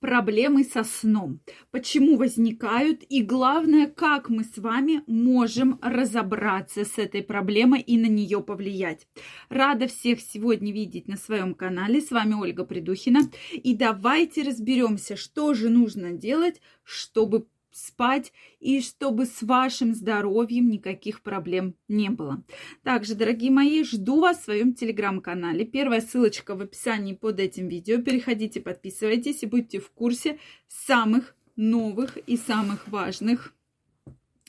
проблемы со сном, почему возникают и главное, как мы с вами можем разобраться с этой проблемой и на нее повлиять. Рада всех сегодня видеть на своем канале. С вами Ольга Придухина. И давайте разберемся, что же нужно делать, чтобы спать и чтобы с вашим здоровьем никаких проблем не было. Также, дорогие мои, жду вас в своем телеграм-канале. Первая ссылочка в описании под этим видео. Переходите, подписывайтесь и будьте в курсе самых новых и самых важных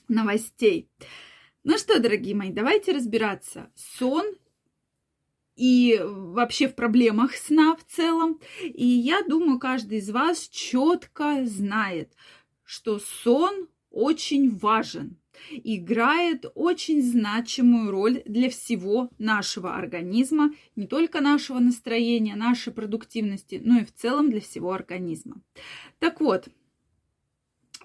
новостей. Ну что, дорогие мои, давайте разбираться. Сон и вообще в проблемах сна в целом. И я думаю, каждый из вас четко знает, что сон очень важен, играет очень значимую роль для всего нашего организма, не только нашего настроения, нашей продуктивности, но и в целом для всего организма. Так вот,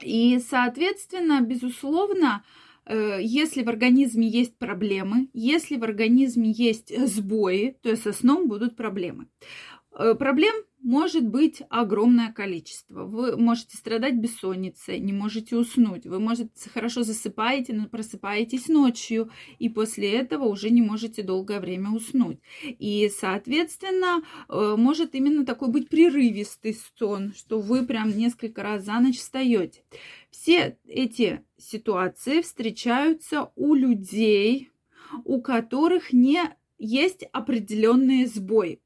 и, соответственно, безусловно, э, если в организме есть проблемы, если в организме есть сбои, то со сном будут проблемы. Э, проблем может быть огромное количество. Вы можете страдать бессонницей, не можете уснуть. Вы, может, хорошо засыпаете, но просыпаетесь ночью, и после этого уже не можете долгое время уснуть. И, соответственно, э, может именно такой быть прерывистый сон, что вы прям несколько раз за ночь встаете. Все эти ситуации встречаются у людей, у которых не есть определенные сбои.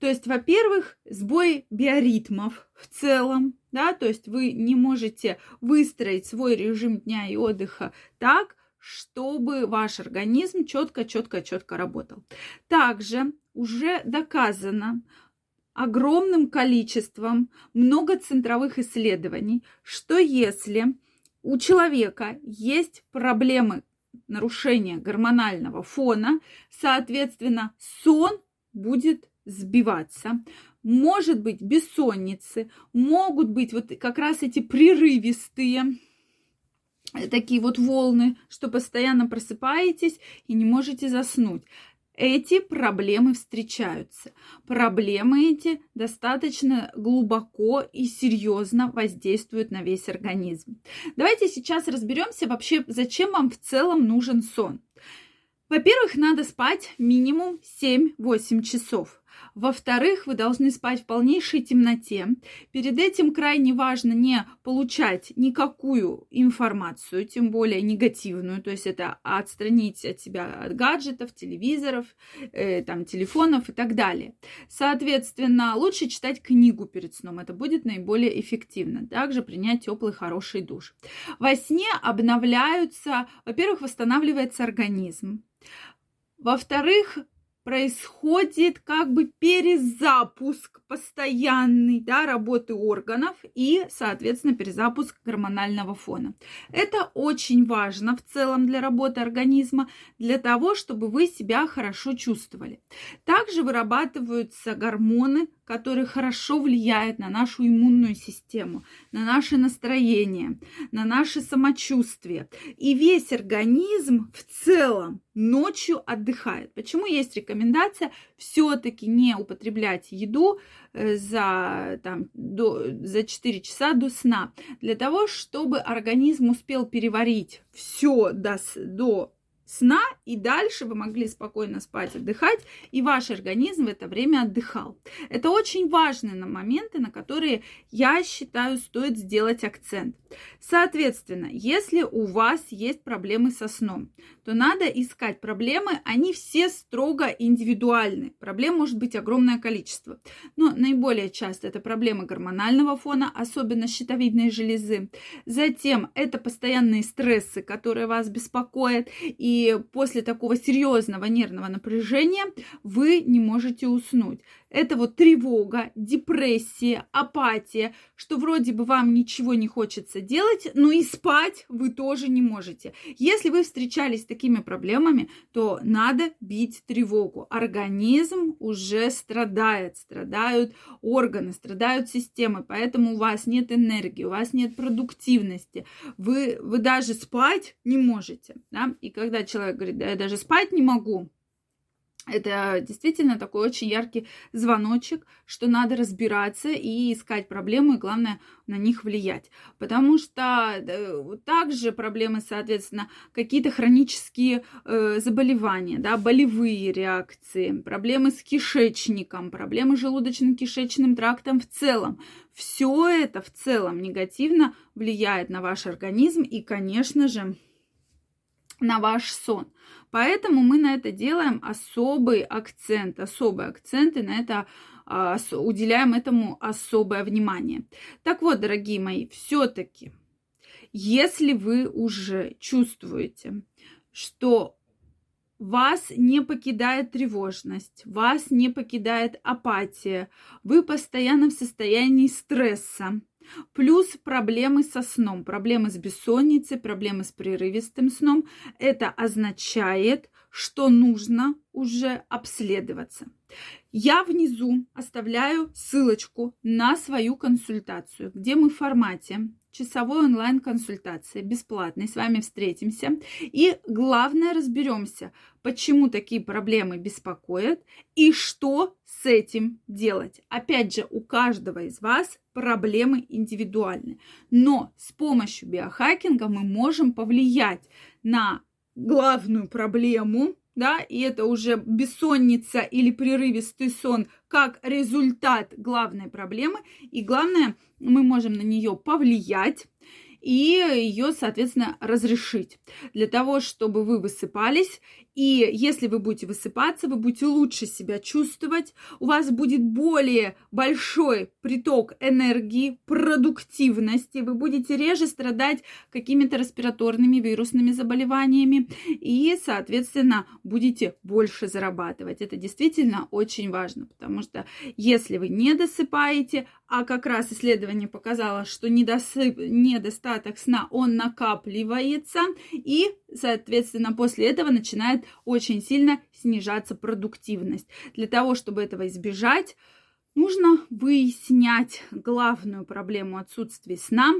То есть, во-первых, сбой биоритмов в целом, да, то есть вы не можете выстроить свой режим дня и отдыха так, чтобы ваш организм четко, четко, четко работал. Также уже доказано огромным количеством многоцентровых исследований, что если у человека есть проблемы нарушения гормонального фона, соответственно, сон будет сбиваться, может быть бессонницы, могут быть вот как раз эти прерывистые э, такие вот волны, что постоянно просыпаетесь и не можете заснуть. Эти проблемы встречаются. Проблемы эти достаточно глубоко и серьезно воздействуют на весь организм. Давайте сейчас разберемся вообще, зачем вам в целом нужен сон. Во-первых, надо спать минимум 7-8 часов. Во-вторых, вы должны спать в полнейшей темноте. Перед этим крайне важно не получать никакую информацию, тем более негативную, то есть это отстранить от себя от гаджетов, телевизоров, э, там, телефонов и так далее. Соответственно, лучше читать книгу перед сном, это будет наиболее эффективно. Также принять теплый хороший душ. Во сне обновляются, во-первых, восстанавливается организм. Во-вторых, происходит как бы перезапуск постоянный да, работы органов и, соответственно, перезапуск гормонального фона. Это очень важно в целом для работы организма, для того, чтобы вы себя хорошо чувствовали. Также вырабатываются гормоны, которые хорошо влияют на нашу иммунную систему, на наше настроение, на наше самочувствие. И весь организм в целом ночью отдыхает. Почему есть рекомендация все-таки не употреблять еду э, за, там, до, за 4 часа до сна, для того, чтобы организм успел переварить все до, до сна, и дальше вы могли спокойно спать, отдыхать, и ваш организм в это время отдыхал. Это очень важные моменты, на которые, я считаю, стоит сделать акцент. Соответственно, если у вас есть проблемы со сном, то надо искать проблемы, они все строго индивидуальны. Проблем может быть огромное количество. Но наиболее часто это проблемы гормонального фона, особенно щитовидной железы. Затем это постоянные стрессы, которые вас беспокоят, и после такого серьезного нервного напряжения вы не можете уснуть это вот тревога, депрессия, апатия, что вроде бы вам ничего не хочется делать, но и спать вы тоже не можете. Если вы встречались с такими проблемами, то надо бить тревогу. Организм уже страдает, страдают органы, страдают системы, поэтому у вас нет энергии, у вас нет продуктивности, вы, вы даже спать не можете. Да? И когда человек говорит, да я даже спать не могу, это действительно такой очень яркий звоночек, что надо разбираться и искать проблему, и главное на них влиять. Потому что э, также проблемы, соответственно, какие-то хронические э, заболевания, да, болевые реакции, проблемы с кишечником, проблемы с желудочно-кишечным трактом в целом. Все это в целом негативно влияет на ваш организм и, конечно же, на ваш сон. Поэтому мы на это делаем особый акцент, особый акцент и на это а, уделяем этому особое внимание. Так вот, дорогие мои, все-таки, если вы уже чувствуете, что вас не покидает тревожность, вас не покидает апатия, вы постоянно в состоянии стресса, Плюс проблемы со сном, проблемы с бессонницей, проблемы с прерывистым сном. Это означает, что нужно уже обследоваться. Я внизу оставляю ссылочку на свою консультацию, где мы в формате часовой онлайн-консультации, бесплатной, с вами встретимся. И главное, разберемся, почему такие проблемы беспокоят и что с этим делать. Опять же, у каждого из вас проблемы индивидуальны. Но с помощью биохакинга мы можем повлиять на главную проблему, да, и это уже бессонница или прерывистый сон как результат главной проблемы. И главное, мы можем на нее повлиять и ее, соответственно, разрешить. Для того, чтобы вы высыпались и если вы будете высыпаться, вы будете лучше себя чувствовать, у вас будет более большой приток энергии, продуктивности, вы будете реже страдать какими-то респираторными вирусными заболеваниями и, соответственно, будете больше зарабатывать. Это действительно очень важно, потому что если вы не досыпаете, а как раз исследование показало, что недосып, недостаток сна, он накапливается и, соответственно, после этого начинает очень сильно снижаться продуктивность. Для того, чтобы этого избежать, нужно выяснять главную проблему отсутствия сна,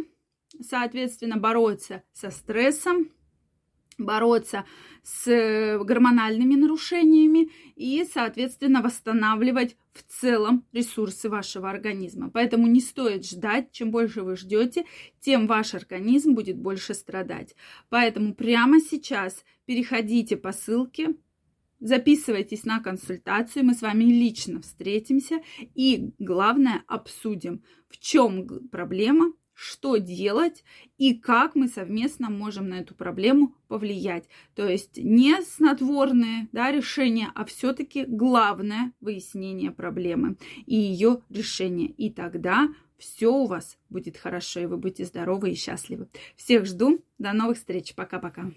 соответственно, бороться со стрессом, бороться с э, гормональными нарушениями и, соответственно, восстанавливать в целом ресурсы вашего организма. Поэтому не стоит ждать. Чем больше вы ждете, тем ваш организм будет больше страдать. Поэтому прямо сейчас переходите по ссылке, записывайтесь на консультацию, мы с вами лично встретимся и, главное, обсудим, в чем проблема, что делать и как мы совместно можем на эту проблему повлиять. То есть не снотворные да, решения, а все-таки главное выяснение проблемы и ее решение. И тогда все у вас будет хорошо, и вы будете здоровы и счастливы. Всех жду. До новых встреч. Пока-пока.